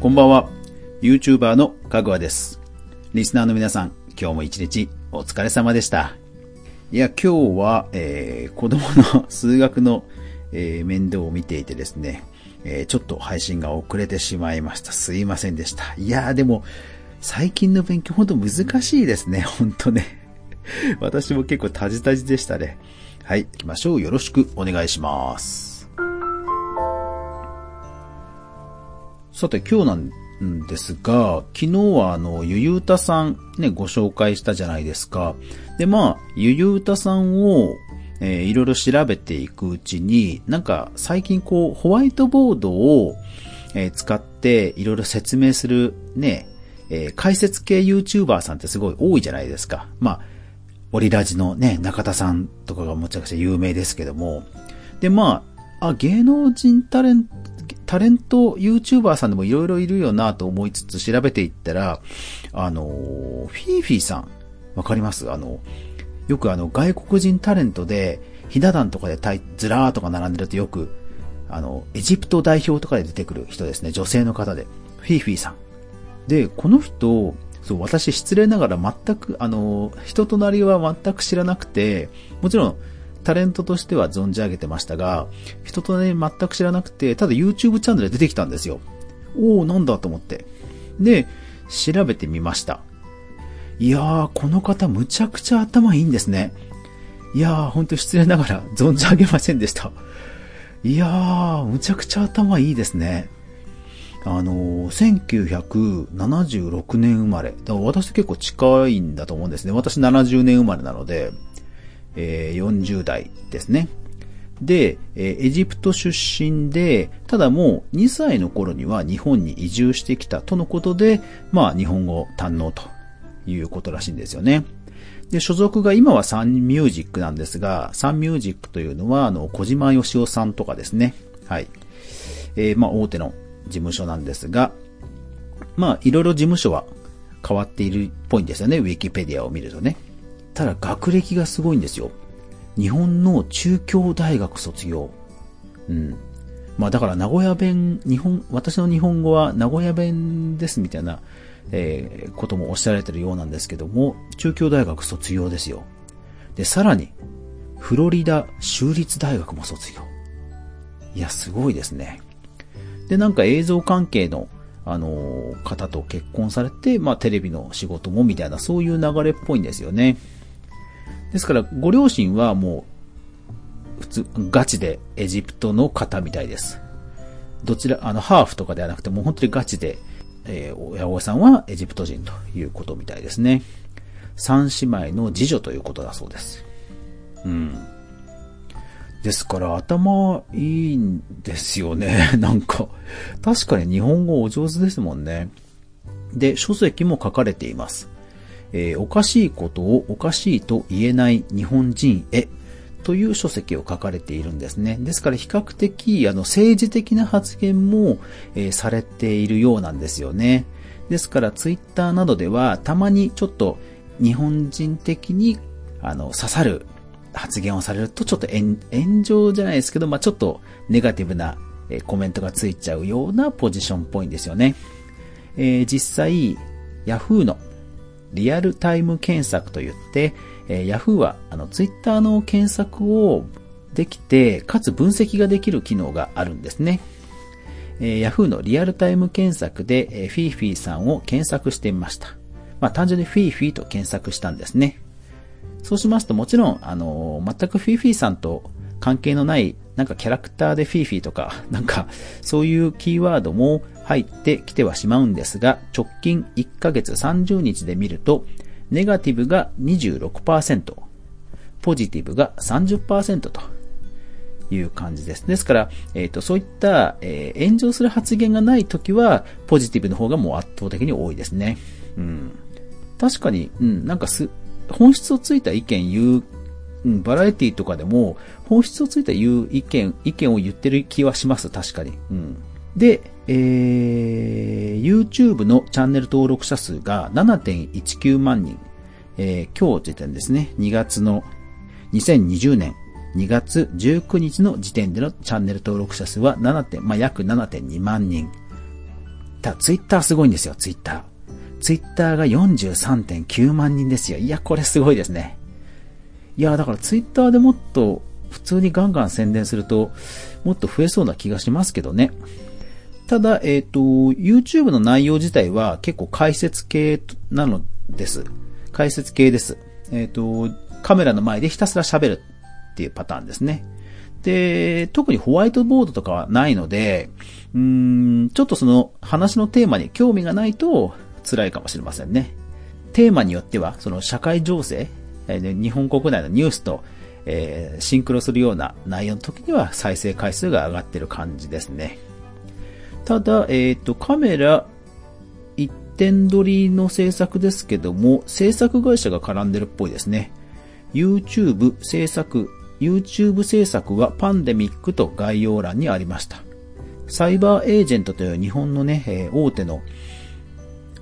こんばんは。YouTuber のかぐわです。リスナーの皆さん、今日も一日お疲れ様でした。いや、今日は、えー、子供の数学の、えー面倒を見ていてですね、えーちょっと配信が遅れてしまいました。すいませんでした。いやーでも、最近の勉強ほんと難しいですね。ほんとね。私も結構タジタジでしたね。はい、行きましょう。よろしくお願いします。さて今日なんですが、昨日はあの、ゆゆうたさんね、ご紹介したじゃないですか。で、まあ、ゆゆうたさんを、えーいろいろ調べていくうちに、なんか最近こう、ホワイトボードを、えー使っていろいろ説明するね、えー解説系 YouTuber さんってすごい多いじゃないですか。まあ、オリラジのね、中田さんとかがむちゃくちゃ有名ですけども。で、まあ、あ、芸能人タレント、タレント YouTuber さんでもいろいろいるよなと思いつつ調べていったら、あの、フィーフィーさん、わかります？あの、よくあの、外国人タレントで、ひな壇とかでずらーとか並んでるとよく、あの、エジプト代表とかで出てくる人ですね。女性の方で。フィーフィーさん。で、この人、そう、私失礼ながら全く、あの、人となりは全く知らなくて、もちろん、タレントとしては存じ上げてましたが、人となり全く知らなくて、ただ YouTube チャンネルで出てきたんですよ。おー、なんだと思って。で、調べてみました。いやー、この方むちゃくちゃ頭いいんですね。いやー、ほんと失礼ながら 存じ上げませんでした。いやー、むちゃくちゃ頭いいですね。あのー、1976年生まれ。だから私と結構近いんだと思うんですね。私70年生まれなので、えー40代ですね。で、えーエジプト出身で、ただもう2歳の頃には日本に移住してきたとのことで、まあ日本語堪能ということらしいんですよね。で、所属が今はサンミュージックなんですが、サンミュージックというのは、あの、小島よしおさんとかですね。はい。えーまあ大手の事務所なんですが、まあいろいろ事務所は変わっているっぽいんですよね。ウィキペディアを見るとね。ただ学歴がすごいんですよ。日本の中京大学卒業。うん。まあだから名古屋弁、日本、私の日本語は名古屋弁ですみたいな、えーこともおっしゃられてるようなんですけども、中京大学卒業ですよ。で、さらに、フロリダ州立大学も卒業。いや、すごいですね。で、なんか映像関係の、あのー方と結婚されて、まあテレビの仕事もみたいな、そういう流れっぽいんですよね。ですから、ご両親はもう、普通、ガチでエジプトの方みたいです。どちら、あの、ハーフとかではなくて、もう本当にガチで、えー親御さんはエジプト人ということみたいですね。三姉妹の次女ということだそうです。うん。ですから、頭いいんですよね。なんか、確かに日本語お上手ですもんね。で、書籍も書かれています。えーおかしいことをおかしいと言えない日本人へという書籍を書かれているんですね。ですから比較的あの政治的な発言も、えーされているようなんですよね。ですからツイッターなどではたまにちょっと日本人的にあの刺さる発言をされるとちょっと炎上じゃないですけど、まあ、ちょっとネガティブなコメントがついちゃうようなポジションっぽいんですよね。えー実際、Yahoo のリアルタイム検索といって、えー Yahoo はあの Twitter の検索をできて、かつ分析ができる機能があるんですね。えー Yahoo のリアルタイム検索で、えーフィーフィーさんを検索してみました。まあ単純にフィーフィーと検索したんですね。そうしますともちろん、あのー全くフィーフィーさんと関係のない、なんかキャラクターでフィーフィーとか、なんかそういうキーワードも入ってきてはしまうんですが、直近1ヶ月30日で見ると、ネガティブが26%、ポジティブが30%という感じです。ですから、えっ、と、そういった、えー炎上する発言がないときは、ポジティブの方がもう圧倒的に多いですね。うん。確かに、うん、なんかす、本質をついた意見言う、うん、バラエティとかでも、本質をついた言う意見、意見を言ってる気はします、確かに。うん。で、えー、YouTube のチャンネル登録者数が7.19万人。えー今日時点ですね、2月の2020年2月19日の時点でのチャンネル登録者数は7点、まあ、約7.2万人。ター、ツイッターすごいんですよ、ツイッター。ツイッターが43.9万人ですよ。いや、これすごいですね。いや、だからツイッターでもっと普通にガンガン宣伝すると、もっと増えそうな気がしますけどね。ただ、えっ、ー、と、YouTube の内容自体は結構解説系なのです。解説系です。えっ、ー、と、カメラの前でひたすら喋るっていうパターンですね。で、特にホワイトボードとかはないので、うーん、ちょっとその話のテーマに興味がないと辛いかもしれませんね。テーマによっては、その社会情勢、日本国内のニュースと、えー、シンクロするような内容の時には再生回数が上がってる感じですね。ただ、えっ、ー、と、カメラ一点撮りの制作ですけども、制作会社が絡んでるっぽいですね。YouTube 制作、YouTube 制作はパンデミックと概要欄にありました。サイバーエージェントという日本のね、えー、大手の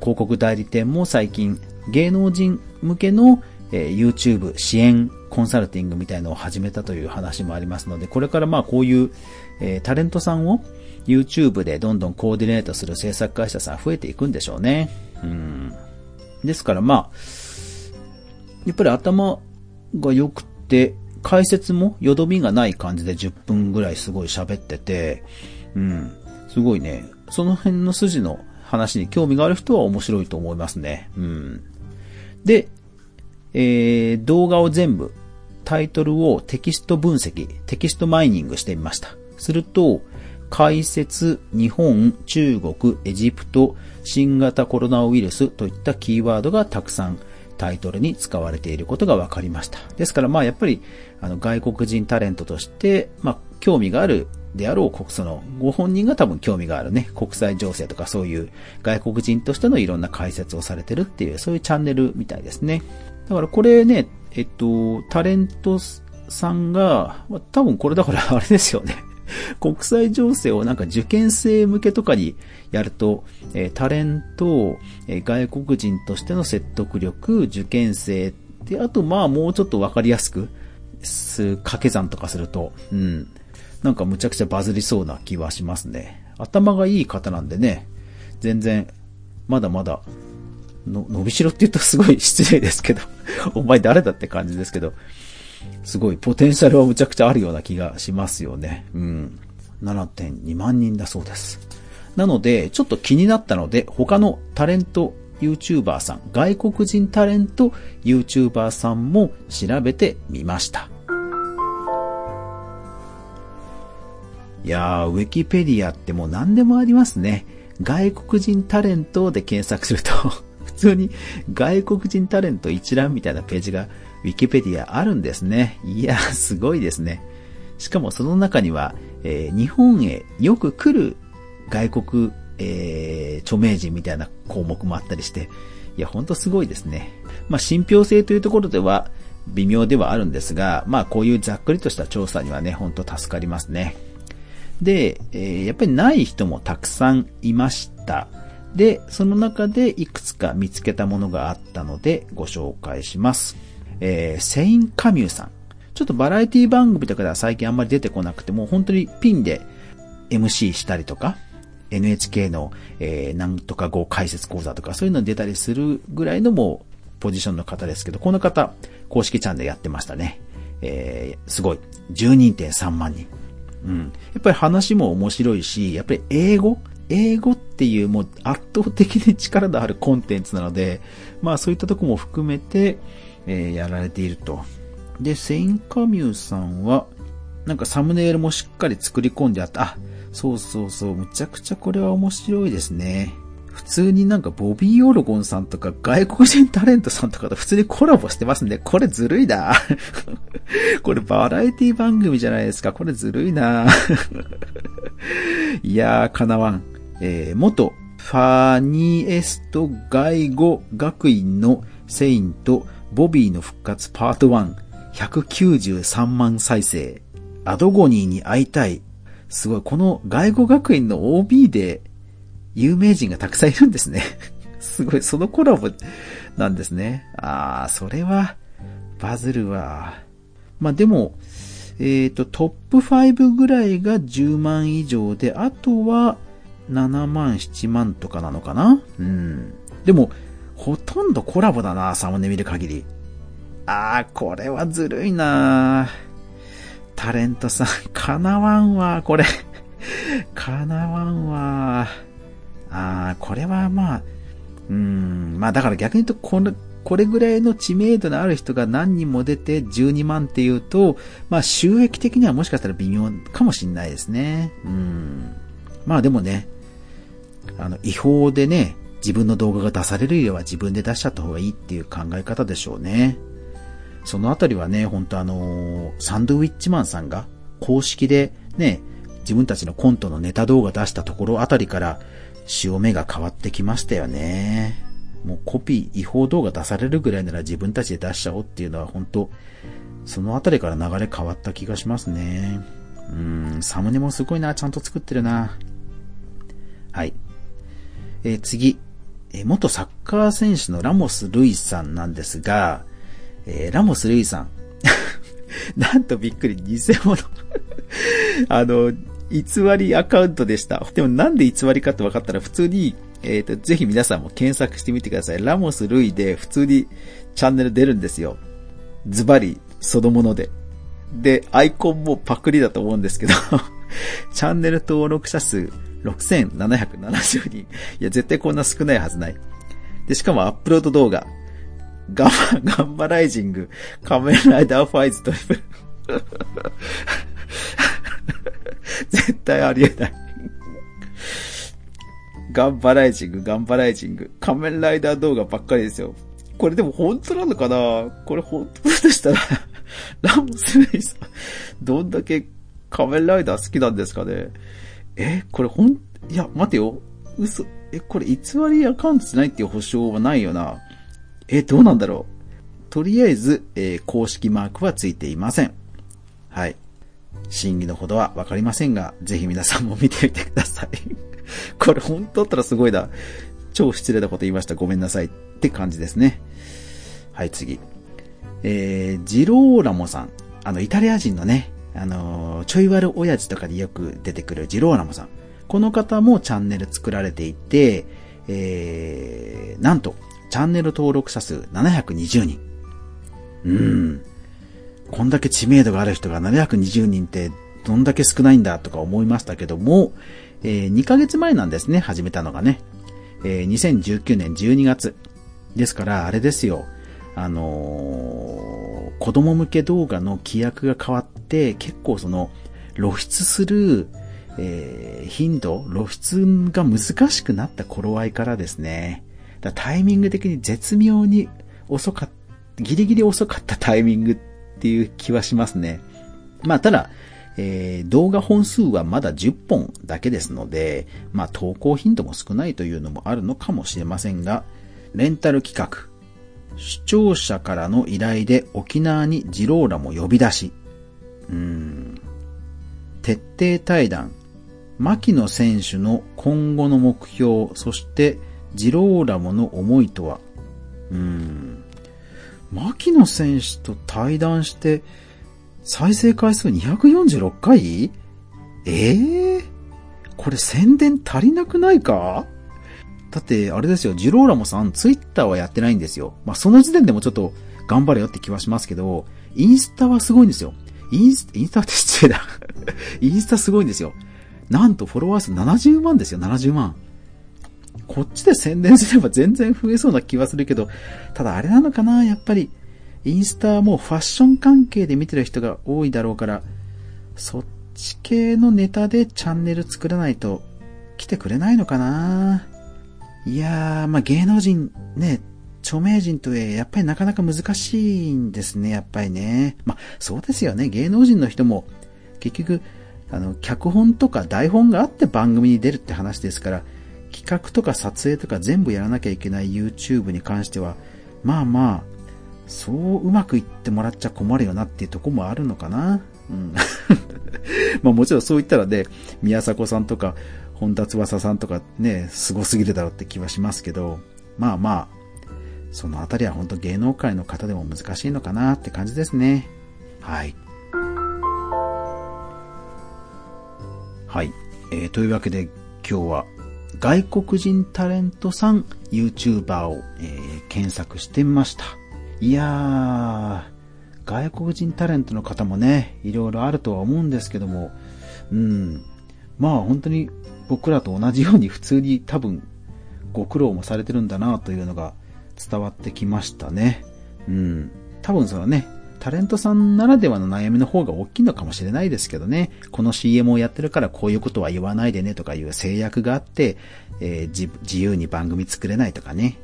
広告代理店も最近芸能人向けの、えー、YouTube 支援コンサルティングみたいのを始めたという話もありますので、これからまあこういう、えー、タレントさんを YouTube でどんどんコーディネートする制作会社さん増えていくんでしょうね。うん。ですからまあ、やっぱり頭が良くて、解説もよどみがない感じで10分ぐらいすごい喋ってて、うん。すごいね、その辺の筋の話に興味がある人は面白いと思いますね。うん。で、えー、動画を全部、タイトルをテキスト分析、テキストマイニングしてみました。すると、解説、日本、中国、エジプト、新型コロナウイルスといったキーワードがたくさんタイトルに使われていることが分かりました。ですからまあやっぱりあの外国人タレントとして、まあ興味があるであろう、その、ご本人が多分興味があるね、国際情勢とかそういう外国人としてのいろんな解説をされてるっていう、そういうチャンネルみたいですね。だからこれね、えっと、タレントさんが、多分これだからあれですよね。国際情勢をなんか受験生向けとかにやると、えー、タレント、えー、外国人としての説得力、受験生で、あとまあもうちょっとわかりやすく、す掛け算とかすると、うん、なんかむちゃくちゃバズりそうな気はしますね。頭がいい方なんでね、全然、まだまだ、の、伸びしろって言うとすごい失礼ですけど お前誰だって感じですけど、すごいポテンシャルはむちゃくちゃあるような気がしますよね。うん。7.2万人だそうです。なので、ちょっと気になったので、他のタレント YouTuber さん、外国人タレント YouTuber さんも調べてみました。いやー、ウィキペディアってもう何でもありますね。外国人タレントで検索すると 普通に外国人タレント一覧みたいなページがウィキペディアあるんですね。いやー、すごいですね。しかもその中には、えー、日本へよく来る外国、えー、著名人みたいな項目もあったりして、いや、ほんとすごいですね。まあ、信憑性というところでは微妙ではあるんですが、まあ、こういうざっくりとした調査にはね、ほんと助かりますね。で、えー、やっぱりない人もたくさんいました。で、その中でいくつか見つけたものがあったのでご紹介します。えー、セイン・カミューさん。ちょっとバラエティ番組とかでは最近あんまり出てこなくても、本当にピンで MC したりとか、NHK の、えー、なんとか語解説講座とかそういうの出たりするぐらいのもうポジションの方ですけど、この方、公式チャンネルやってましたね。えー、すごい。12.3万人。やっぱり話も面白いし、やっぱり英語？英語っていうもう圧倒的に力のあるコンテンツなので、まあそういったとこも含めて、えー、やられていると。で、セインカミューさんは、なんかサムネイルもしっかり作り込んであった。あ、そうそうそう、むちゃくちゃこれは面白いですね。普通になんかボビー・オロゴンさんとか外国人タレントさんとかと普通にコラボしてますね。これずるいな。これバラエティ番組じゃないですか。これずるいな。いやー、かなわん。えー、元ファニエスト外語学院のセインとボビーの復活パート1、193万再生。アドゴニーに会いたい。すごい、この外語学院の OB で有名人がたくさんいるんですね。すごい、そのコラボなんですね。あー、それは、バズるわ。まあでも、えっ、ー、と、トップ5ぐらいが10万以上で、あとは、7万、7万とかなのかなうん。でも、ほとんどコラボだな、サムネ見る限り。あー、これはずるいなタレントさん、かなわんわ、これ。かなわんわ。あー、これはまあ、うん、まあだから逆に言うと、この、これぐらいの知名度のある人が何人も出て12万っていうと、まあ収益的にはもしかしたら微妙かもしんないですね。うん。まあでもね、あの、違法でね、自分の動画が出されるよりは自分で出しちゃった方がいいっていう考え方でしょうね。そのあたりはね、本当あのー、サンドウィッチマンさんが公式でね、自分たちのコントのネタ動画出したところあたりから潮目が変わってきましたよね。もうコピー、違法動画出されるぐらいなら自分たちで出しちゃおうっていうのは本当そのあたりから流れ変わった気がしますね。うん、サムネもすごいな、ちゃんと作ってるな。はい。えー、次、えー、元サッカー選手のラモス・ルイさんなんですが、えー、ラモス・ルイさん。なんとびっくり、偽物 あの、偽りアカウントでした。でもなんで偽りかって分かったら普通に、えっ、ー、と、ぜひ皆さんも検索してみてください。ラモス・ルイで普通にチャンネル出るんですよ。ズバリ、そのもので。で、アイコンもパクリだと思うんですけど チャンネル登録者数6770人。いや、絶対こんな少ないはずない。で、しかもアップロード動画。ガンバ、ガンバライジング、仮面ライダーファイズトリプル。絶対ありえない。ガンバライジング、ガンバライジング、仮面ライダー動画ばっかりですよ。これでも本当なのかな？これ本当だとしたら ラムスレイさん、どんだけ仮面ライダー好きなんですかね？え、これほん、いや、待てよ。嘘。え、これ偽りアカウントじゃないっていう保証はないよな。え、どうなんだろう。とりあえず、えー、公式マークはついていません。はい。真偽のほどはわかりませんが、ぜひ皆さんも見てみてください。これ本当だったらすごいな。超失礼なこと言いました。ごめんなさい。って感じですね。はい、次。えー、ジローラモさん。あの、イタリア人のね、あのー、ちょい悪親父とかでよく出てくるジローラモさん。この方もチャンネル作られていて、えー、なんと、チャンネル登録者数720人。うん。こんだけ知名度がある人が720人ってどんだけ少ないんだとか思いましたけども、えー、2ヶ月前なんですね、始めたのがね。えー、2019年12月。ですから、あれですよ。あのー、子供向け動画の規約が変わって、結構その、露出する、えー、頻度、露出が難しくなった頃合いからですね。タイミング的に絶妙に遅かった、ギリギリ遅かったタイミングっていう気はしますね。まあ、ただ、えー、動画本数はまだ10本だけですので、まあ、投稿頻度も少ないというのもあるのかもしれませんが、レンタル企画、視聴者からの依頼で沖縄にジローラも呼び出し、うーん、徹底対談、牧野選手の今後の目標、そしてジローラモの思いとは、うーん、牧野選手と対談して、再生回数246回？ええー、これ宣伝足りなくないか？だって、あれですよ、ジローラモさん、ツイッターはやってないんですよ。まあ、その時点でもちょっと頑張れよって気はしますけど、インスタはすごいんですよ。インスタ、インスタって失礼だ。インスタすごいんですよ。なんとフォロワー数70万ですよ、70万。こっちで宣伝すれば全然増えそうな気はするけど、ただあれなのかな、やっぱり、インスタはもうファッション関係で見てる人が多いだろうから、そっち系のネタでチャンネル作らないと来てくれないのかないやー、まあ、芸能人ね、著名人とえ、やっぱりなかなか難しいんですね、やっぱりね。まあ、そうですよね。芸能人の人も、結局、あの、脚本とか台本があって番組に出るって話ですから、企画とか撮影とか全部やらなきゃいけない YouTube に関しては、まあまあ、そううまくいってもらっちゃ困るよなっていうとこもあるのかな。うん。まあもちろんそう言ったらね、宮迫さんとか、本田翼さんとかね、凄すぎるだろうって気はしますけど、まあまあ、そのあたりは本当芸能界の方でも難しいのかなって感じですね。はい。はい。えー、というわけで、今日は外国人タレントさん YouTuber を、えー、検索してみました。いやー、外国人タレントの方もね、いろいろあるとは思うんですけども、うん、まあ本当に僕らと同じように普通に多分ご苦労もされてるんだなというのが伝わってきましたね。うん。多分そのね、タレントさんならではの悩みの方が大きいのかもしれないですけどね。この CM をやってるからこういうことは言わないでねとかいう制約があって、えー、自由に番組作れないとかね。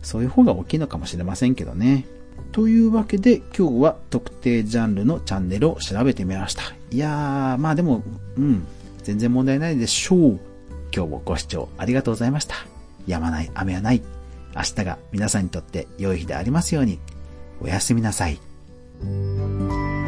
そういう方が大きいのかもしれませんけどね。というわけで今日は特定ジャンルのチャンネルを調べてみました。いやー、まあでも、うん、全然問題ないでしょう。今日もご視聴ありがとうございました。やまない雨はない。明日が皆さんにとって良い日でありますように。おやすみなさい。嗯。